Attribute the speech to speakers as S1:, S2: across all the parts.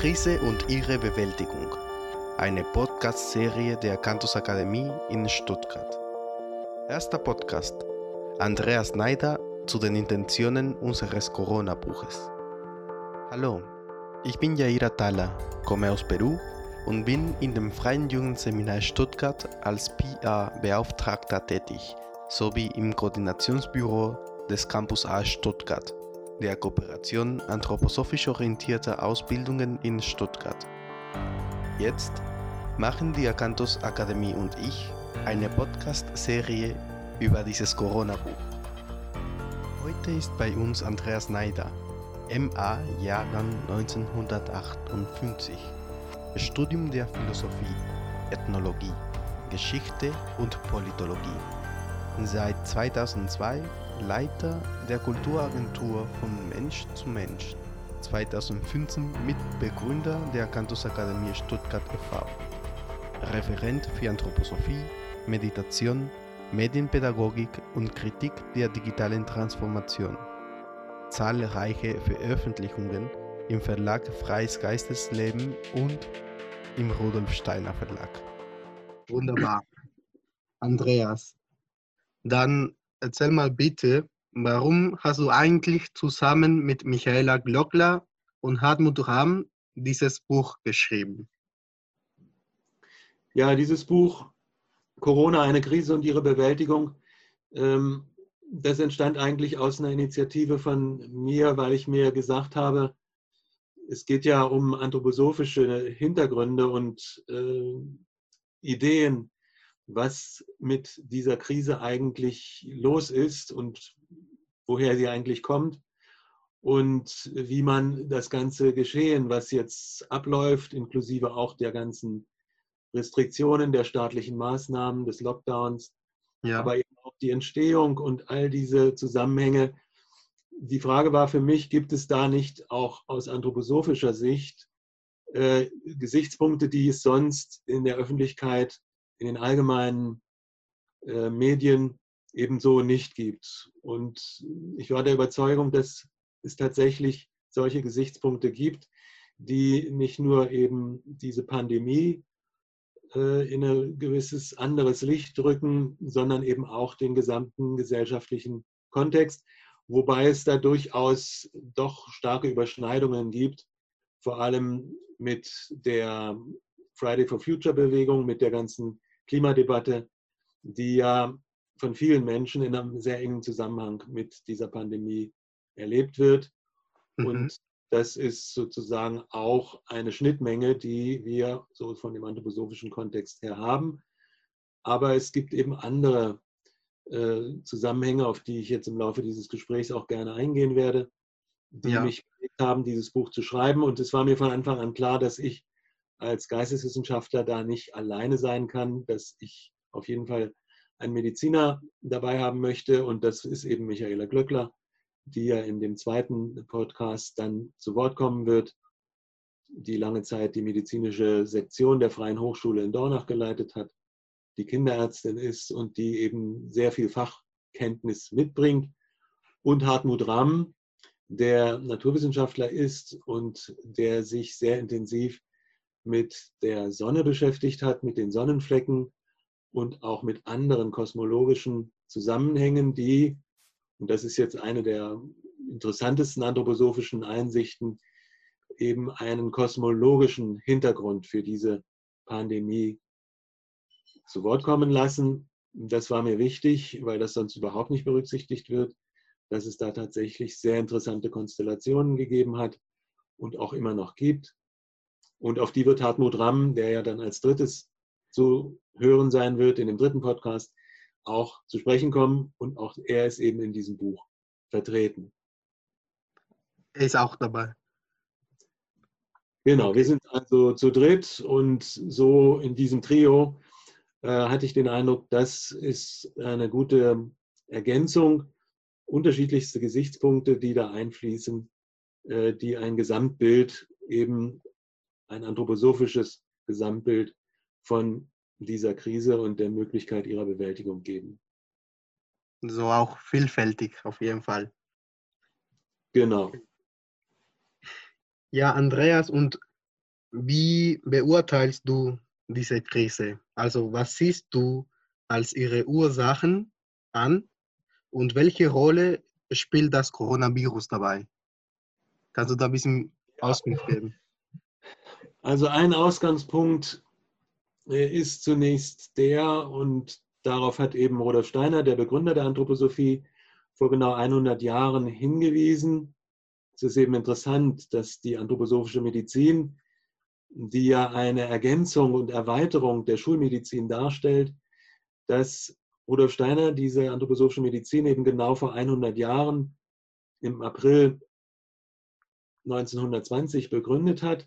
S1: Krise und ihre Bewältigung. Eine Podcast-Serie der Cantus Akademie in Stuttgart. Erster Podcast. Andreas Neider zu den Intentionen unseres Corona-Buches. Hallo, ich bin Jaira Tala, komme aus Peru und bin in dem Freien Jugendseminar Stuttgart als PA-Beauftragter tätig, sowie im Koordinationsbüro des Campus A Stuttgart, der Kooperation anthroposophisch orientierter Ausbildungen in Stuttgart. Jetzt machen die Akantos Akademie und ich eine Podcast-Serie über dieses Corona-Buch. Heute ist bei uns Andreas Neider, MA Jahrgang 1958, Studium der Philosophie, Ethnologie, Geschichte und Politologie. Seit 2002 Leiter der Kulturagentur von Mensch zu Mensch. 2015 Mitbegründer der Akademie Stuttgart e.V. Referent für Anthroposophie, Meditation, Medienpädagogik und Kritik der digitalen Transformation. Zahlreiche Veröffentlichungen im Verlag Freies Geistesleben und im Rudolf Steiner Verlag.
S2: Wunderbar. Andreas, dann erzähl mal bitte, warum hast du eigentlich zusammen mit Michaela Glockler und Hartmut Rahm dieses Buch geschrieben?
S3: Ja, dieses Buch Corona, eine Krise und ihre Bewältigung, ähm, das entstand eigentlich aus einer Initiative von mir, weil ich mir gesagt habe, es geht ja um anthroposophische Hintergründe und äh, Ideen, was mit dieser Krise eigentlich los ist und woher sie eigentlich kommt und wie man das ganze Geschehen, was jetzt abläuft, inklusive auch der ganzen Restriktionen, der staatlichen Maßnahmen, des Lockdowns, ja. aber eben auch die Entstehung und all diese Zusammenhänge. Die Frage war für mich, gibt es da nicht auch aus anthroposophischer Sicht äh, Gesichtspunkte, die es sonst in der Öffentlichkeit in den allgemeinen äh, Medien ebenso nicht gibt. Und ich war der Überzeugung, dass es tatsächlich solche Gesichtspunkte gibt, die nicht nur eben diese Pandemie äh, in ein gewisses anderes Licht drücken, sondern eben auch den gesamten gesellschaftlichen Kontext, wobei es da durchaus doch starke Überschneidungen gibt, vor allem mit der Friday for Future Bewegung, mit der ganzen Klimadebatte, die ja von vielen Menschen in einem sehr engen Zusammenhang mit dieser Pandemie erlebt wird. Mhm. Und das ist sozusagen auch eine Schnittmenge, die wir so von dem anthroposophischen Kontext her haben. Aber es gibt eben andere äh, Zusammenhänge, auf die ich jetzt im Laufe dieses Gesprächs auch gerne eingehen werde, die ja. mich bewegt haben, dieses Buch zu schreiben. Und es war mir von Anfang an klar, dass ich als Geisteswissenschaftler da nicht alleine sein kann, dass ich auf jeden Fall einen Mediziner dabei haben möchte. Und das ist eben Michaela Glöckler, die ja in dem zweiten Podcast dann zu Wort kommen wird, die lange Zeit die medizinische Sektion der Freien Hochschule in Dornach geleitet hat, die Kinderärztin ist und die eben sehr viel Fachkenntnis mitbringt. Und Hartmut Ramm, der Naturwissenschaftler ist und der sich sehr intensiv mit der Sonne beschäftigt hat, mit den Sonnenflecken und auch mit anderen kosmologischen Zusammenhängen, die, und das ist jetzt eine der interessantesten anthroposophischen Einsichten, eben einen kosmologischen Hintergrund für diese Pandemie zu Wort kommen lassen. Das war mir wichtig, weil das sonst überhaupt nicht berücksichtigt wird, dass es da tatsächlich sehr interessante Konstellationen gegeben hat und auch immer noch gibt. Und auf die wird Hartmut Ramm, der ja dann als drittes zu hören sein wird in dem dritten Podcast, auch zu sprechen kommen. Und auch er ist eben in diesem Buch vertreten.
S2: Er ist auch dabei.
S3: Genau, wir sind also zu dritt und so in diesem Trio äh, hatte ich den Eindruck, das ist eine gute Ergänzung, unterschiedlichste Gesichtspunkte, die da einfließen, äh, die ein Gesamtbild eben ein anthroposophisches Gesamtbild von dieser Krise und der Möglichkeit ihrer Bewältigung geben.
S2: So auch vielfältig auf jeden Fall.
S3: Genau.
S1: Ja, Andreas, und wie beurteilst du diese Krise? Also was siehst du als ihre Ursachen an und welche Rolle spielt das Coronavirus dabei? Kannst du da ein bisschen Auskunft geben?
S3: Also ein Ausgangspunkt äh, ist zunächst der, und darauf hat eben Rudolf Steiner, der Begründer der Anthroposophie, vor genau 100 Jahren hingewiesen. Es ist eben interessant, dass die anthroposophische Medizin, die ja eine Ergänzung und Erweiterung der Schulmedizin darstellt, dass Rudolf Steiner diese anthroposophische Medizin eben genau vor 100 Jahren im April 1920 begründet hat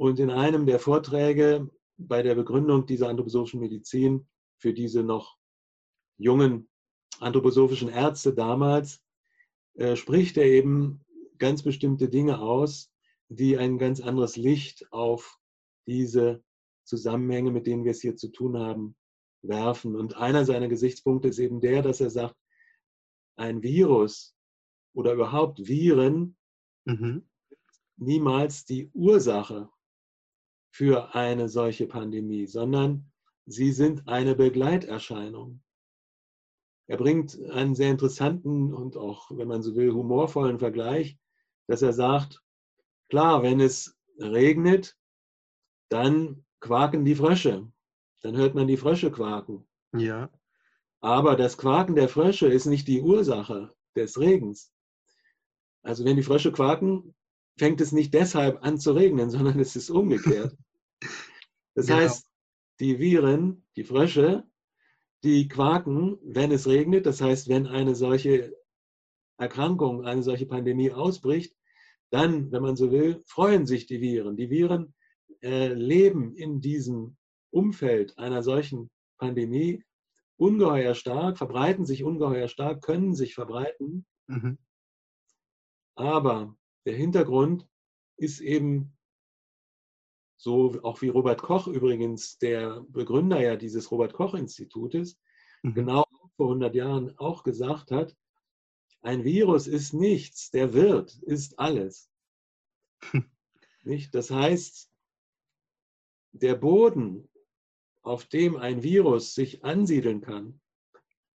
S3: und in einem der Vorträge bei der Begründung dieser anthroposophischen Medizin für diese noch jungen anthroposophischen Ärzte damals äh, spricht er eben ganz bestimmte Dinge aus, die ein ganz anderes Licht auf diese Zusammenhänge, mit denen wir es hier zu tun haben, werfen. Und einer seiner Gesichtspunkte ist eben der, dass er sagt, ein Virus oder überhaupt Viren mhm. niemals die Ursache für eine solche Pandemie, sondern sie sind eine Begleiterscheinung. Er bringt einen sehr interessanten und auch, wenn man so will, humorvollen Vergleich, dass er sagt, klar, wenn es regnet, dann quaken die Frösche. Dann hört man die Frösche quaken.
S1: Ja.
S3: Aber das Quaken der Frösche ist nicht die Ursache des Regens. Also wenn die Frösche quaken, fängt es nicht deshalb an zu regnen, sondern es ist umgekehrt. Das genau. heißt, die Viren, die Frösche, die quaken, wenn es regnet. Das heißt, wenn eine solche Erkrankung, eine solche Pandemie ausbricht, dann, wenn man so will, freuen sich die Viren. Die Viren äh, leben in diesem Umfeld einer solchen Pandemie ungeheuer stark, verbreiten sich ungeheuer stark, können sich verbreiten. Mhm. Aber der Hintergrund ist eben so auch wie Robert Koch übrigens, der Begründer ja dieses Robert Koch Institutes, mhm. genau vor 100 Jahren auch gesagt hat, ein Virus ist nichts, der Wirt ist alles. Nicht? Das heißt, der Boden, auf dem ein Virus sich ansiedeln kann,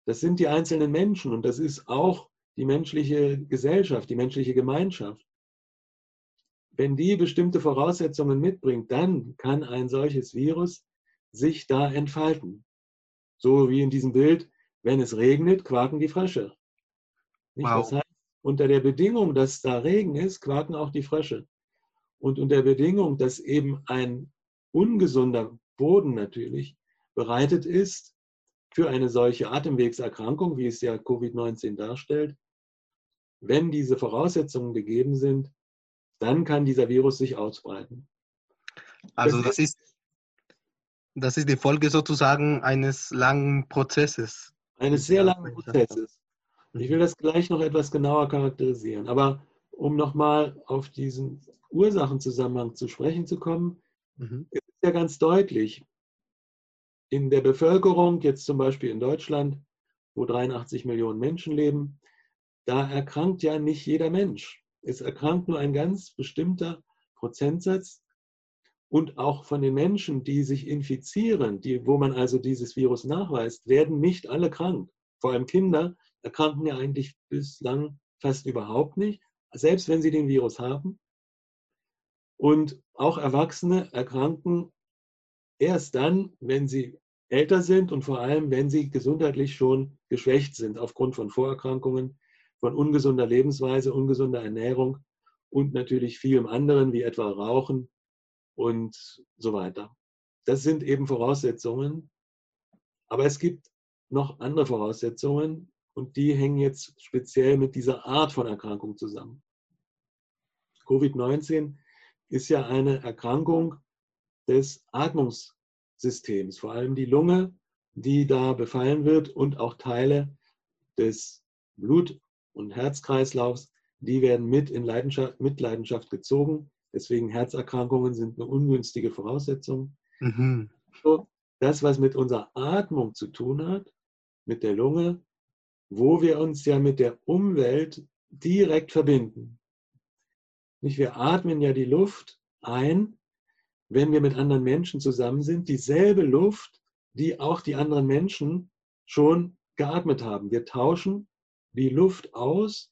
S3: das sind die einzelnen Menschen und das ist auch die menschliche Gesellschaft, die menschliche Gemeinschaft wenn die bestimmte Voraussetzungen mitbringt, dann kann ein solches Virus sich da entfalten. So wie in diesem Bild, wenn es regnet, quaken die Frösche. Wow. Das heißt, unter der Bedingung, dass da Regen ist, quaken auch die Frösche. Und unter der Bedingung, dass eben ein ungesunder Boden natürlich bereitet ist für eine solche Atemwegserkrankung, wie es ja Covid-19 darstellt, wenn diese Voraussetzungen gegeben sind, dann kann dieser Virus sich ausbreiten.
S1: Also das ist, das ist die Folge sozusagen eines langen Prozesses.
S3: Eines sehr langen Prozesses. Ich will das gleich noch etwas genauer charakterisieren. Aber um nochmal auf diesen Ursachenzusammenhang zu sprechen zu kommen, mhm. ist ja ganz deutlich, in der Bevölkerung, jetzt zum Beispiel in Deutschland, wo 83 Millionen Menschen leben, da erkrankt ja nicht jeder Mensch. Es erkrankt nur ein ganz bestimmter Prozentsatz. Und auch von den Menschen, die sich infizieren, die, wo man also dieses Virus nachweist, werden nicht alle krank. Vor allem Kinder erkranken ja eigentlich bislang fast überhaupt nicht, selbst wenn sie den Virus haben. Und auch Erwachsene erkranken erst dann, wenn sie älter sind und vor allem, wenn sie gesundheitlich schon geschwächt sind aufgrund von Vorerkrankungen, von ungesunder Lebensweise, ungesunder Ernährung und natürlich vielem anderen, wie etwa Rauchen und so weiter. Das sind eben Voraussetzungen. Aber es gibt noch andere Voraussetzungen und die hängen jetzt speziell mit dieser Art von Erkrankung zusammen. Covid-19 ist ja eine Erkrankung des Atmungssystems, vor allem die Lunge, die da befallen wird und auch Teile des Blut- und Herzkreislaufs, die werden mit in Leidenschaft, Mitleidenschaft gezogen. Deswegen Herzerkrankungen sind eine ungünstige Voraussetzung. Mhm. So, das, was mit unserer Atmung zu tun hat, mit der Lunge, wo wir uns ja mit der Umwelt direkt verbinden. Nicht? Wir atmen ja die Luft ein, wenn wir mit anderen Menschen zusammen sind, dieselbe Luft, die auch die anderen Menschen schon geatmet haben. Wir tauschen die Luft aus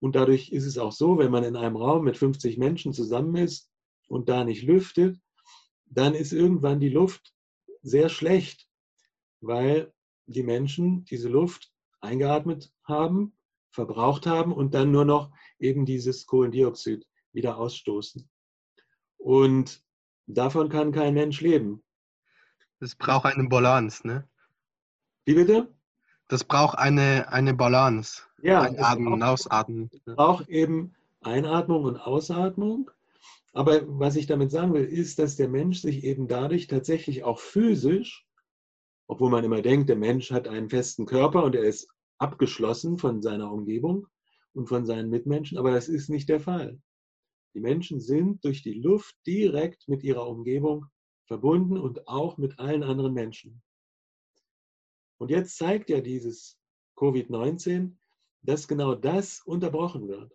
S3: und dadurch ist es auch so, wenn man in einem Raum mit 50 Menschen zusammen ist und da nicht lüftet, dann ist irgendwann die Luft sehr schlecht, weil die Menschen diese Luft eingeatmet haben, verbraucht haben und dann nur noch eben dieses Kohlendioxid wieder ausstoßen. Und davon kann kein Mensch leben.
S1: Es braucht eine Balance, ne?
S3: Wie bitte?
S1: Das braucht eine, eine Balance.
S3: Ja,
S1: Einatmen und ausatmen.
S3: es braucht eben Einatmung und Ausatmung. Aber was ich damit sagen will, ist, dass der Mensch sich eben dadurch tatsächlich auch physisch, obwohl man immer denkt, der Mensch hat einen festen Körper und er ist abgeschlossen von seiner Umgebung und von seinen Mitmenschen, aber das ist nicht der Fall. Die Menschen sind durch die Luft direkt mit ihrer Umgebung verbunden und auch mit allen anderen Menschen. Und jetzt zeigt ja dieses Covid-19, dass genau das unterbrochen wird.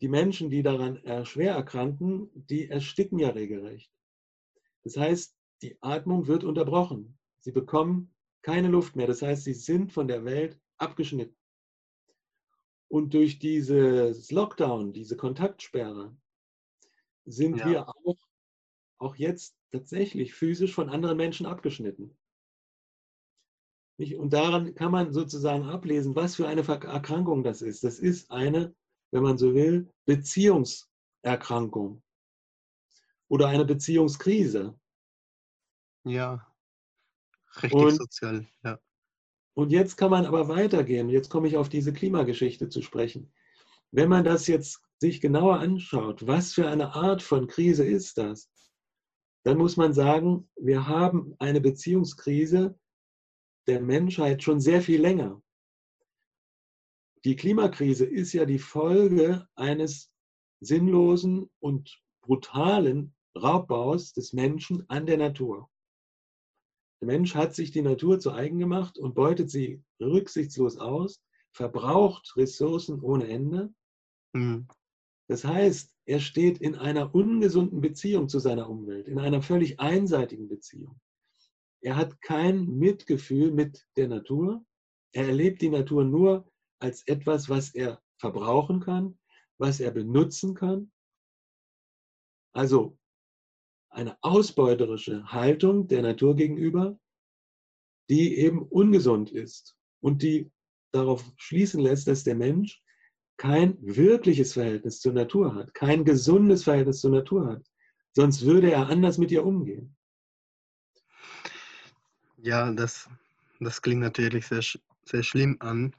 S3: Die Menschen, die daran schwer erkranken, die ersticken ja regelrecht. Das heißt, die Atmung wird unterbrochen. Sie bekommen keine Luft mehr. Das heißt, sie sind von der Welt abgeschnitten. Und durch dieses Lockdown, diese Kontaktsperre, sind ja. wir auch, auch jetzt tatsächlich physisch von anderen Menschen abgeschnitten. Und daran kann man sozusagen ablesen, was für eine Erkrankung das ist. Das ist eine, wenn man so will, Beziehungserkrankung oder eine Beziehungskrise.
S1: Ja, richtig
S3: und,
S1: sozial, ja.
S3: Und jetzt kann man aber weitergehen. Jetzt komme ich auf diese Klimageschichte zu sprechen. Wenn man das jetzt sich genauer anschaut, was für eine Art von Krise ist das, dann muss man sagen, wir haben eine Beziehungskrise der Menschheit schon sehr viel länger. Die Klimakrise ist ja die Folge eines sinnlosen und brutalen Raubbaus des Menschen an der Natur. Der Mensch hat sich die Natur zu eigen gemacht und beutet sie rücksichtslos aus, verbraucht Ressourcen ohne Ende. Mhm. Das heißt, er steht in einer ungesunden Beziehung zu seiner Umwelt, in einer völlig einseitigen Beziehung. Er hat kein Mitgefühl mit der Natur. Er erlebt die Natur nur als etwas, was er verbrauchen kann, was er benutzen kann. Also eine ausbeuterische Haltung der Natur gegenüber, die eben ungesund ist und die darauf schließen lässt, dass der Mensch kein wirkliches Verhältnis zur Natur hat, kein gesundes Verhältnis zur Natur hat. Sonst würde er anders mit ihr umgehen.
S1: Ja, das, das klingt natürlich sehr, sehr schlimm an.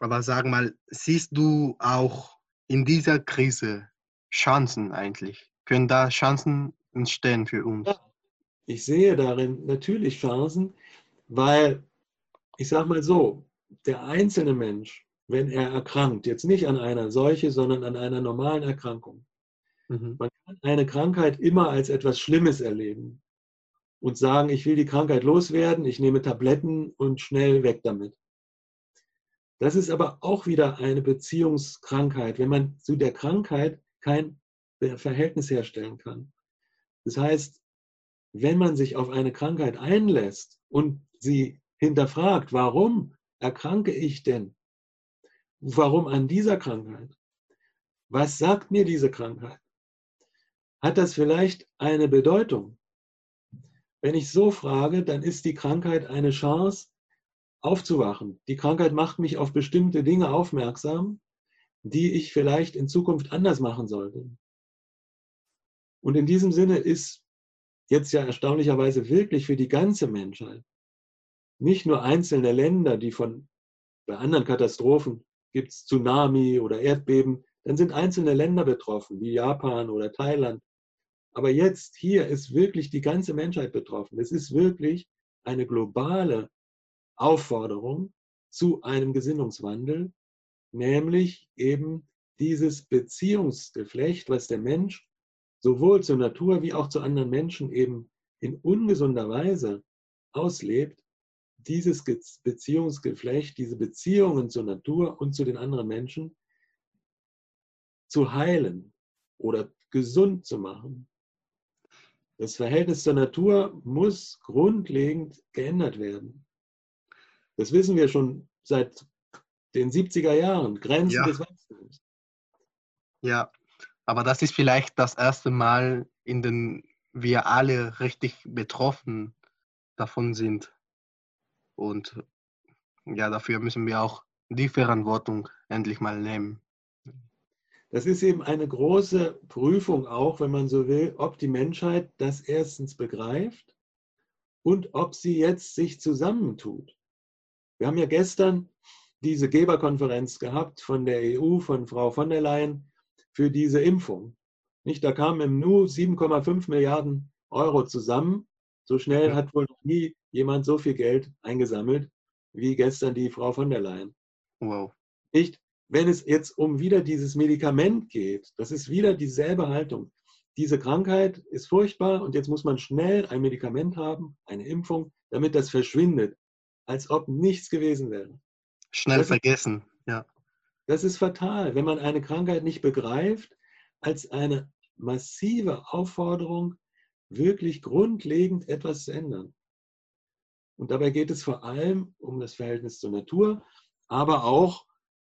S1: Aber sag mal, siehst du auch in dieser Krise Chancen eigentlich? Können da Chancen entstehen für uns?
S3: Ich sehe darin natürlich Chancen, weil ich sage mal so, der einzelne Mensch, wenn er erkrankt, jetzt nicht an einer Seuche, sondern an einer normalen Erkrankung, mhm. man kann eine Krankheit immer als etwas Schlimmes erleben und sagen, ich will die Krankheit loswerden, ich nehme Tabletten und schnell weg damit. Das ist aber auch wieder eine Beziehungskrankheit, wenn man zu der Krankheit kein Verhältnis herstellen kann. Das heißt, wenn man sich auf eine Krankheit einlässt und sie hinterfragt, warum erkranke ich denn? Warum an dieser Krankheit? Was sagt mir diese Krankheit? Hat das vielleicht eine Bedeutung? Wenn ich so frage, dann ist die Krankheit eine Chance, aufzuwachen. Die Krankheit macht mich auf bestimmte Dinge aufmerksam, die ich vielleicht in Zukunft anders machen sollte. Und in diesem Sinne ist jetzt ja erstaunlicherweise wirklich für die ganze Menschheit, nicht nur einzelne Länder, die von bei anderen Katastrophen gibt es Tsunami oder Erdbeben, dann sind einzelne Länder betroffen, wie Japan oder Thailand aber jetzt, hier ist wirklich die ganze Menschheit betroffen. Es ist wirklich eine globale Aufforderung zu einem Gesinnungswandel, nämlich eben dieses Beziehungsgeflecht, was der Mensch sowohl zur Natur wie auch zu anderen Menschen eben in ungesunder Weise auslebt, dieses Beziehungsgeflecht, diese Beziehungen zur Natur und zu den anderen Menschen zu heilen oder gesund zu machen. Das Verhältnis zur Natur muss grundlegend geändert werden. Das wissen wir schon seit den 70er Jahren, Grenzen ja. des Wachstums.
S1: Ja, aber das ist vielleicht das erste Mal, in dem wir alle richtig betroffen davon sind. Und ja, dafür müssen wir auch die Verantwortung endlich mal nehmen.
S3: Das ist eben eine große Prüfung auch, wenn man so will, ob die Menschheit das erstens begreift und ob sie jetzt sich zusammentut. Wir haben ja gestern diese Geberkonferenz gehabt von der EU, von Frau von der Leyen für diese Impfung. Nicht, da kamen im Nu 7,5 Milliarden Euro zusammen. So schnell hat wohl noch nie jemand so viel Geld eingesammelt wie gestern die Frau von der Leyen. Wow. Nicht, wenn es jetzt um wieder dieses Medikament geht, das ist wieder dieselbe Haltung. Diese Krankheit ist furchtbar und jetzt muss man schnell ein Medikament haben, eine Impfung, damit das verschwindet, als ob nichts gewesen wäre.
S1: Schnell das vergessen, ist, ja.
S3: Das ist fatal, wenn man eine Krankheit nicht begreift als eine massive Aufforderung, wirklich grundlegend etwas zu ändern. Und dabei geht es vor allem um das Verhältnis zur Natur, aber auch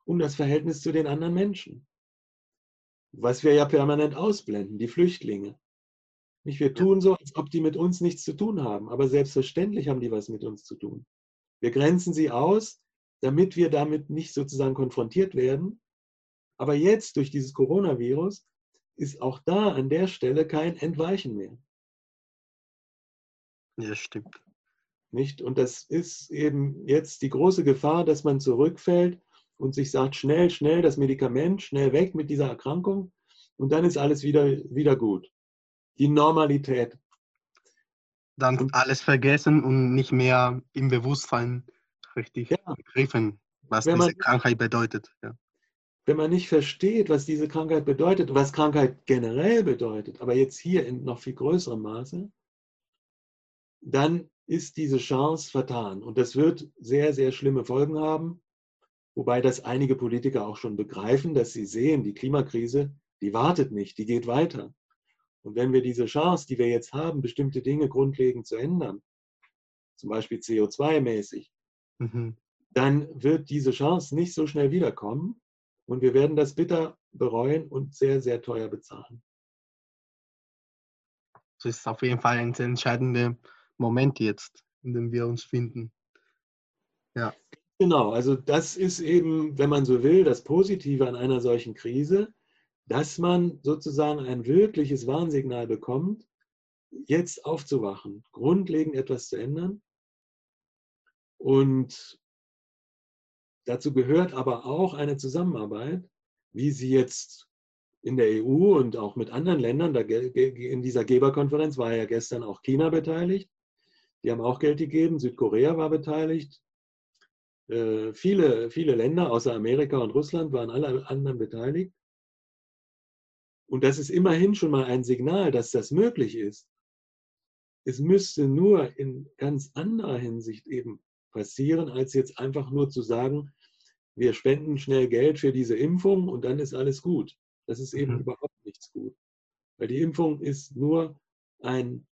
S3: um das Verhältnis zu den anderen Menschen. Was wir ja permanent ausblenden, die Flüchtlinge. Nicht, wir tun so, als ob die mit uns nichts zu tun haben, aber selbstverständlich haben die was mit uns zu tun. Wir grenzen sie aus, damit wir damit nicht sozusagen konfrontiert werden. Aber jetzt durch dieses Coronavirus ist auch da an der Stelle kein Entweichen mehr.
S1: Ja, stimmt.
S3: Nicht? Und das ist eben jetzt die große Gefahr, dass man zurückfällt und sich sagt, schnell, schnell das Medikament, schnell weg mit dieser Erkrankung und dann ist alles wieder, wieder gut. Die Normalität.
S1: Dann und, alles vergessen und nicht mehr im Bewusstsein richtig ja. begriffen, was wenn diese man, Krankheit bedeutet. Ja.
S3: Wenn man nicht versteht, was diese Krankheit bedeutet, was Krankheit generell bedeutet, aber jetzt hier in noch viel größerem Maße, dann ist diese Chance vertan. Und das wird sehr, sehr schlimme Folgen haben, wobei das einige Politiker auch schon begreifen, dass sie sehen, die Klimakrise, die wartet nicht, die geht weiter. Und wenn wir diese Chance, die wir jetzt haben, bestimmte Dinge grundlegend zu ändern, zum Beispiel CO2-mäßig, mhm. dann wird diese Chance nicht so schnell wiederkommen und wir werden das bitter bereuen und sehr, sehr teuer bezahlen.
S1: Das ist auf jeden Fall ein entscheidender Moment jetzt, in dem wir uns finden.
S3: Ja. Genau, also das ist eben, wenn man so will, das Positive an einer solchen Krise, dass man sozusagen ein wirkliches Warnsignal bekommt, jetzt aufzuwachen, grundlegend etwas zu ändern. Und dazu gehört aber auch eine Zusammenarbeit, wie sie jetzt in der EU und auch mit anderen Ländern, in dieser Geberkonferenz war ja gestern auch China beteiligt, die haben auch Geld gegeben. Südkorea war beteiligt. Äh, viele, viele Länder außer Amerika und Russland waren alle anderen beteiligt. Und das ist immerhin schon mal ein Signal, dass das möglich ist. Es müsste nur in ganz anderer Hinsicht eben passieren, als jetzt einfach nur zu sagen, wir spenden schnell Geld für diese Impfung und dann ist alles gut. Das ist eben mhm. überhaupt nichts gut. Weil die Impfung ist nur ein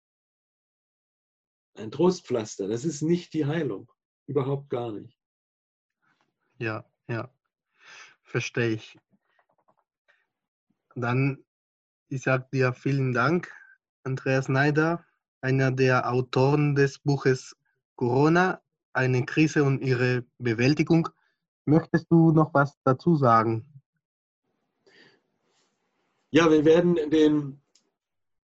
S3: ein Trostpflaster. Das ist nicht die Heilung. Überhaupt gar nicht.
S1: Ja, ja. Verstehe ich. Dann, ich sage dir vielen Dank, Andreas Neider, einer der Autoren des Buches Corona, eine Krise und ihre Bewältigung. Möchtest du noch was dazu sagen?
S3: Ja, wir werden den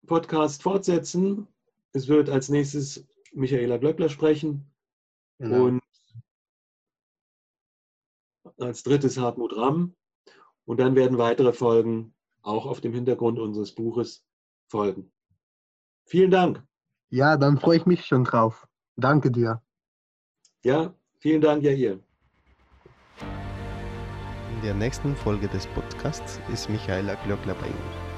S3: Podcast fortsetzen. Es wird als nächstes Michaela Glöckler sprechen. Genau. Und als drittes Hartmut Ramm. Und dann werden weitere Folgen auch auf dem Hintergrund unseres Buches folgen. Vielen Dank.
S1: Ja, dann freue ich mich schon drauf. Danke dir.
S3: Ja, vielen Dank, ja ihr.
S4: In der nächsten Folge des Podcasts ist Michaela Glöckler bei Ihnen.